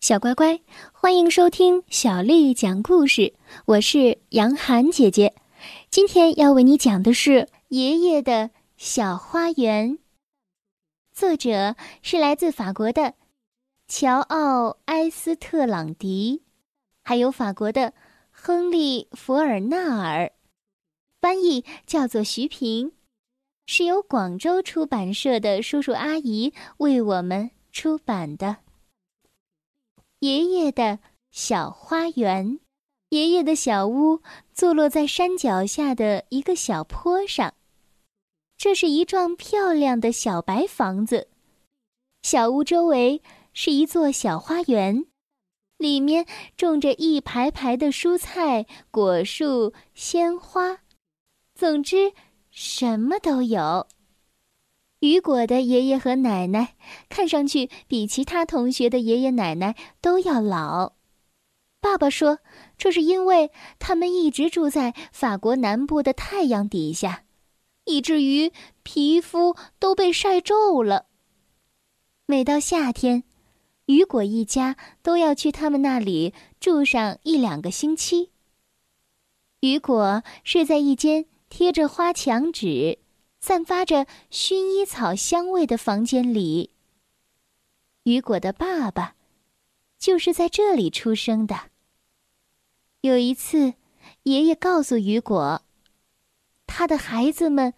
小乖乖，欢迎收听小丽讲故事。我是杨涵姐姐，今天要为你讲的是《爷爷的小花园》。作者是来自法国的乔奥·埃斯特朗迪，还有法国的亨利·福尔纳尔，翻译叫做徐平，是由广州出版社的叔叔阿姨为我们出版的。爷爷的小花园，爷爷的小屋坐落在山脚下的一个小坡上。这是一幢漂亮的小白房子，小屋周围是一座小花园，里面种着一排排的蔬菜、果树、鲜花，总之什么都有。雨果的爷爷和奶奶看上去比其他同学的爷爷奶奶都要老。爸爸说，这是因为他们一直住在法国南部的太阳底下，以至于皮肤都被晒皱了。每到夏天，雨果一家都要去他们那里住上一两个星期。雨果睡在一间贴着花墙纸。散发着薰衣草香味的房间里，雨果的爸爸就是在这里出生的。有一次，爷爷告诉雨果，他的孩子们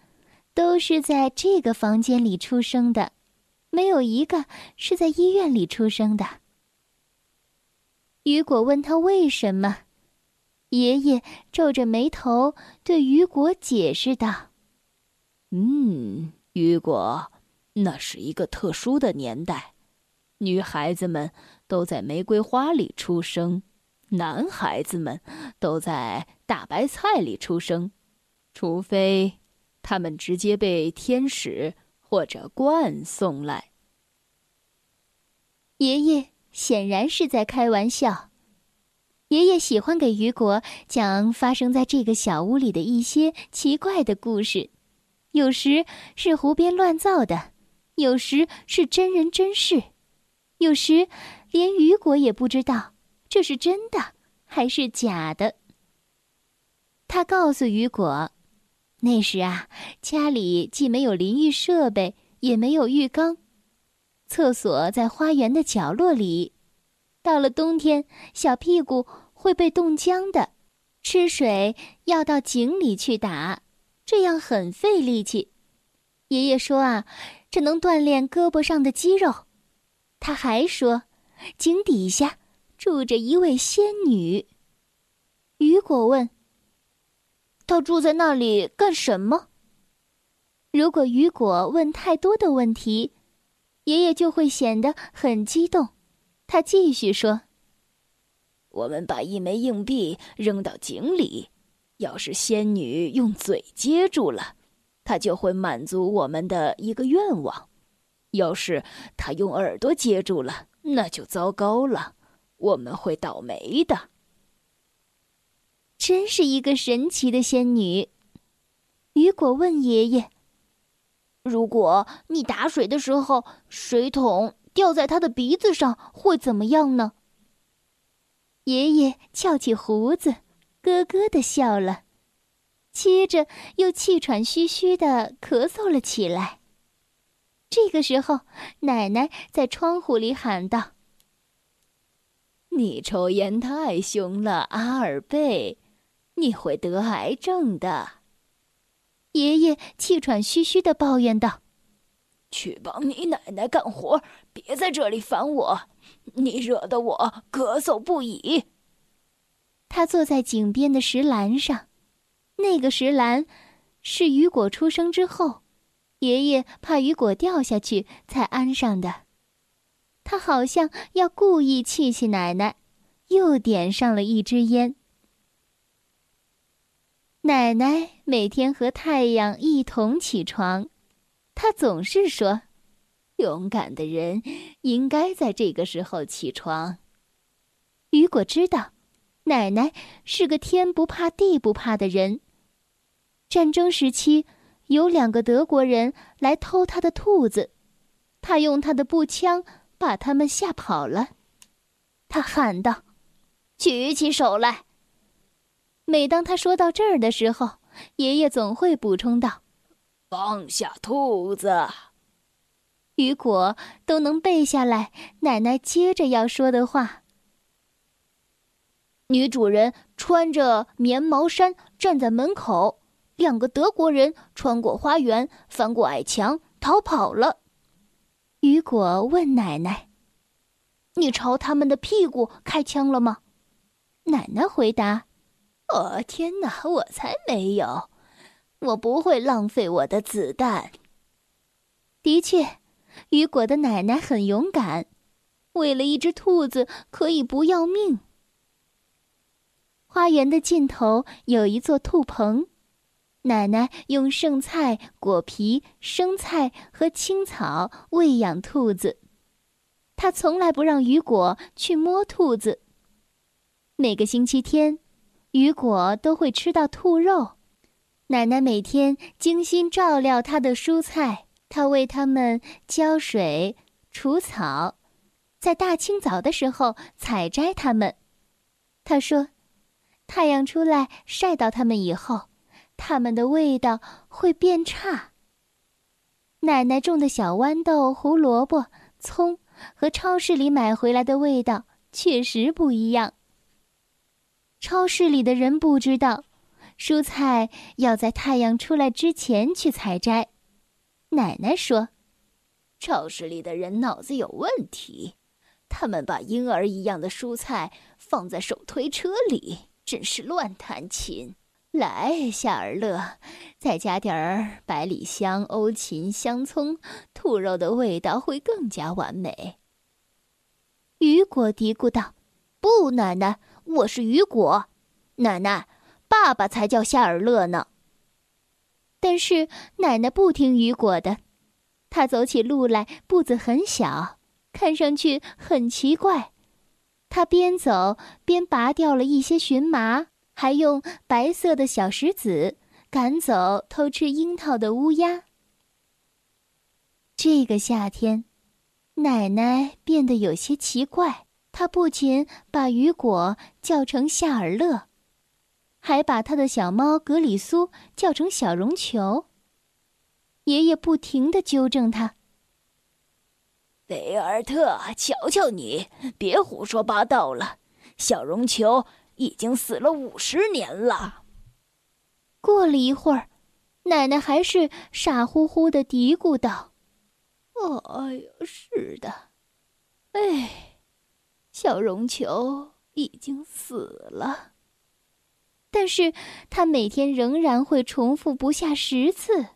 都是在这个房间里出生的，没有一个是在医院里出生的。雨果问他为什么，爷爷皱着眉头对雨果解释道。嗯，雨果，那是一个特殊的年代，女孩子们都在玫瑰花里出生，男孩子们都在大白菜里出生，除非他们直接被天使或者鹳送来。爷爷显然是在开玩笑。爷爷喜欢给雨果讲发生在这个小屋里的一些奇怪的故事。有时是胡编乱造的，有时是真人真事，有时连雨果也不知道这是真的还是假的。他告诉雨果，那时啊，家里既没有淋浴设备，也没有浴缸，厕所在花园的角落里。到了冬天，小屁股会被冻僵的，吃水要到井里去打。这样很费力气，爷爷说啊，这能锻炼胳膊上的肌肉。他还说，井底下住着一位仙女。雨果问：“她住在那里干什么？”如果雨果问太多的问题，爷爷就会显得很激动。他继续说：“我们把一枚硬币扔到井里。”要是仙女用嘴接住了，她就会满足我们的一个愿望；要是她用耳朵接住了，那就糟糕了，我们会倒霉的。真是一个神奇的仙女。雨果问爷爷：“如果你打水的时候，水桶掉在她的鼻子上，会怎么样呢？”爷爷翘起胡子。咯咯的笑了，接着又气喘吁吁的咳嗽了起来。这个时候，奶奶在窗户里喊道：“你抽烟太凶了，阿尔贝，你会得癌症的。”爷爷气喘吁吁的抱怨道：“去帮你奶奶干活，别在这里烦我，你惹得我咳嗽不已。”他坐在井边的石栏上，那个石栏是雨果出生之后，爷爷怕雨果掉下去才安上的。他好像要故意气气奶奶，又点上了一支烟。奶奶每天和太阳一同起床，她总是说：“勇敢的人应该在这个时候起床。”雨果知道。奶奶是个天不怕地不怕的人。战争时期，有两个德国人来偷他的兔子，他用他的步枪把他们吓跑了。他喊道：“举起手来！”每当他说到这儿的时候，爷爷总会补充道：“放下兔子。”雨果都能背下来奶奶接着要说的话。女主人穿着棉毛衫站在门口，两个德国人穿过花园，翻过矮墙，逃跑了。雨果问奶奶：“你朝他们的屁股开枪了吗？”奶奶回答：“哦，天哪，我才没有！我不会浪费我的子弹。”的确，雨果的奶奶很勇敢，为了一只兔子可以不要命。花园的尽头有一座兔棚，奶奶用剩菜、果皮、生菜和青草喂养兔子。她从来不让雨果去摸兔子。每个星期天，雨果都会吃到兔肉。奶奶每天精心照料它的蔬菜，她为它们浇水、除草，在大清早的时候采摘它们。她说。太阳出来晒到它们以后，它们的味道会变差。奶奶种的小豌豆、胡萝卜、葱和超市里买回来的味道确实不一样。超市里的人不知道，蔬菜要在太阳出来之前去采摘。奶奶说：“超市里的人脑子有问题，他们把婴儿一样的蔬菜放在手推车里。”真是乱弹琴！来，夏尔乐，再加点儿百里香、欧芹、香葱，兔肉的味道会更加完美。雨果嘀咕道：“不，奶奶，我是雨果。奶奶，爸爸才叫夏尔乐呢。”但是奶奶不听雨果的，她走起路来步子很小，看上去很奇怪。他边走边拔掉了一些荨麻，还用白色的小石子赶走偷吃樱桃的乌鸦。这个夏天，奶奶变得有些奇怪。她不仅把雨果叫成夏尔乐，还把他的小猫格里苏叫成小绒球。爷爷不停的纠正他。贝尔特，瞧瞧你，别胡说八道了。小绒球已经死了五十年了。过了一会儿，奶奶还是傻乎乎的嘀咕道：“哎呀，是的，哎，小绒球已经死了。但是他每天仍然会重复不下十次。”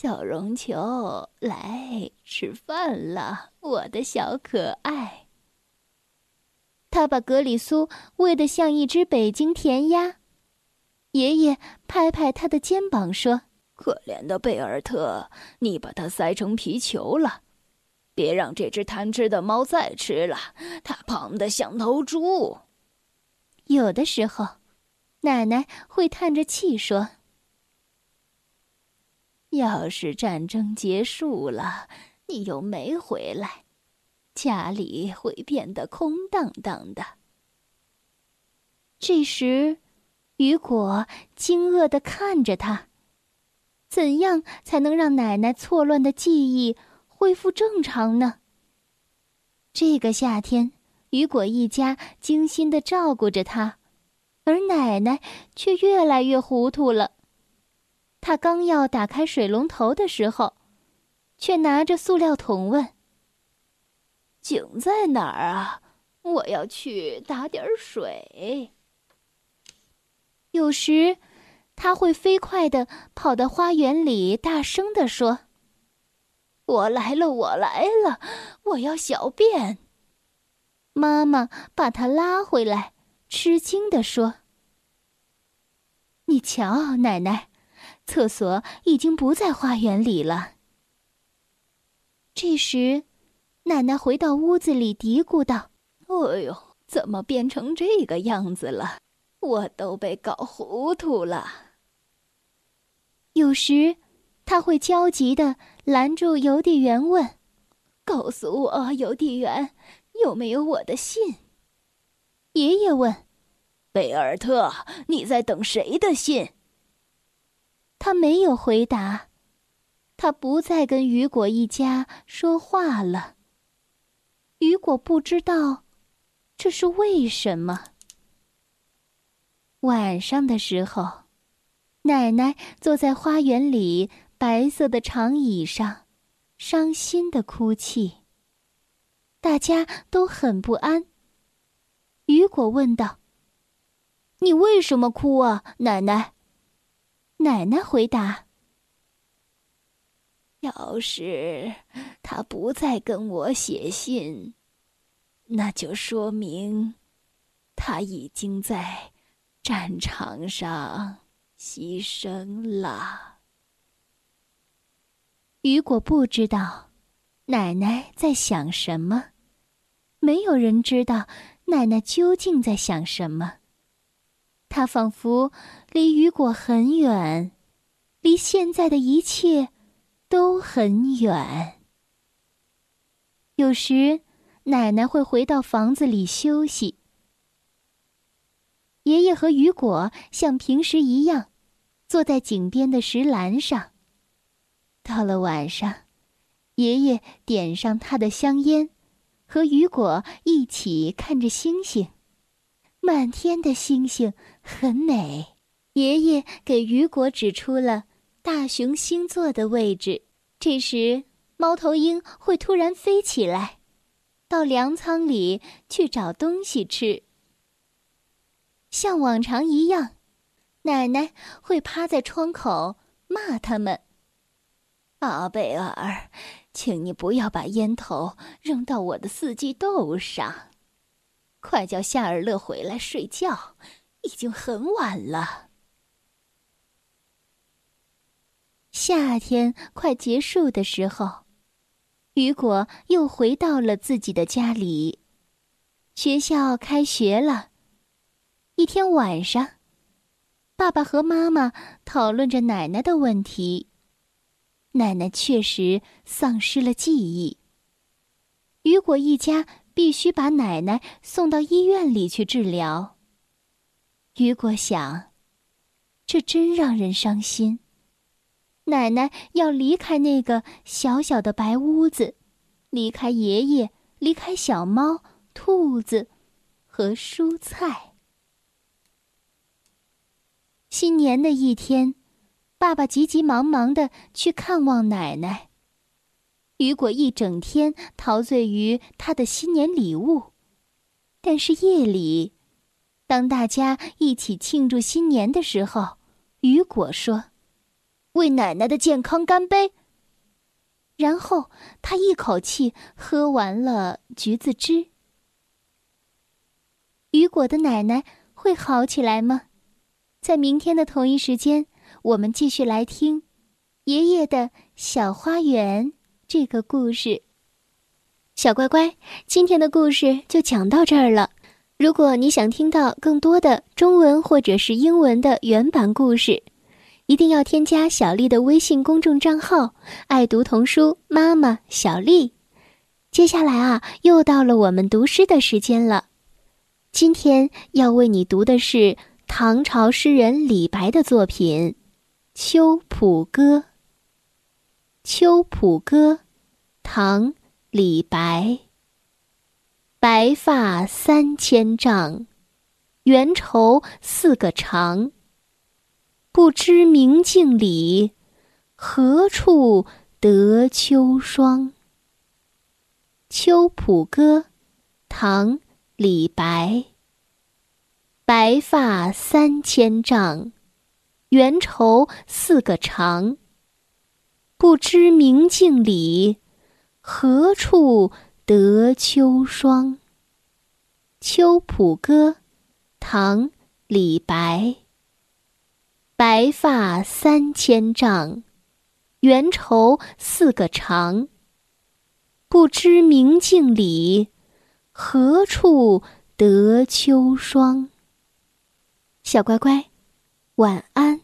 小绒球，来吃饭了，我的小可爱。他把格里苏喂得像一只北京填鸭。爷爷拍拍他的肩膀说：“可怜的贝尔特，你把它塞成皮球了。别让这只贪吃的猫再吃了，它胖得像头猪。”有的时候，奶奶会叹着气说。要是战争结束了，你又没回来，家里会变得空荡荡的。这时，雨果惊愕的看着他。怎样才能让奶奶错乱的记忆恢复正常呢？这个夏天，雨果一家精心的照顾着他，而奶奶却越来越糊涂了。他刚要打开水龙头的时候，却拿着塑料桶问：“井在哪儿啊？我要去打点水。”有时，他会飞快的跑到花园里，大声的说：“我来了，我来了，我要小便。”妈妈把他拉回来，吃惊的说：“你瞧，奶奶。”厕所已经不在花园里了。这时，奶奶回到屋子里，嘀咕道：“哎呦，怎么变成这个样子了？我都被搞糊涂了。”有时，他会焦急的拦住邮递员问：“告诉我，邮递员，有没有我的信？爷爷问。贝尔特，你在等谁的信？他没有回答。他不再跟雨果一家说话了。雨果不知道这是为什么。晚上的时候，奶奶坐在花园里白色的长椅上，伤心的哭泣。大家都很不安。雨果问道：“你为什么哭啊，奶奶？”奶奶回答：“要是他不再跟我写信，那就说明他已经在战场上牺牲了。”雨果不知道奶奶在想什么，没有人知道奶奶究竟在想什么。他仿佛离雨果很远，离现在的一切都很远。有时，奶奶会回到房子里休息。爷爷和雨果像平时一样，坐在井边的石栏上。到了晚上，爷爷点上他的香烟，和雨果一起看着星星。满天的星星很美。爷爷给雨果指出了大熊星座的位置。这时，猫头鹰会突然飞起来，到粮仓里去找东西吃。像往常一样，奶奶会趴在窗口骂他们：“阿贝尔，请你不要把烟头扔到我的四季豆上。”快叫夏尔勒回来睡觉，已经很晚了。夏天快结束的时候，雨果又回到了自己的家里。学校开学了。一天晚上，爸爸和妈妈讨论着奶奶的问题。奶奶确实丧失了记忆。雨果一家。必须把奶奶送到医院里去治疗。雨果想，这真让人伤心。奶奶要离开那个小小的白屋子，离开爷爷，离开小猫、兔子和蔬菜。新年的一天，爸爸急急忙忙的去看望奶奶。雨果一整天陶醉于他的新年礼物，但是夜里，当大家一起庆祝新年的时候，雨果说：“为奶奶的健康干杯。”然后他一口气喝完了橘子汁。雨果的奶奶会好起来吗？在明天的同一时间，我们继续来听爷爷的小花园。这个故事，小乖乖，今天的故事就讲到这儿了。如果你想听到更多的中文或者是英文的原版故事，一定要添加小丽的微信公众账号“爱读童书妈妈小丽”。接下来啊，又到了我们读诗的时间了。今天要为你读的是唐朝诗人李白的作品《秋浦歌》。《秋浦歌》，唐·李白。白发三千丈，缘愁似个长。不知明镜里，何处得秋霜？《秋浦歌》，唐·李白。白发三千丈，缘愁似个长。不知明镜里，何处得秋霜？《秋浦歌》，唐·李白。白发三千丈，缘愁似个长。不知明镜里，何处得秋霜？小乖乖，晚安。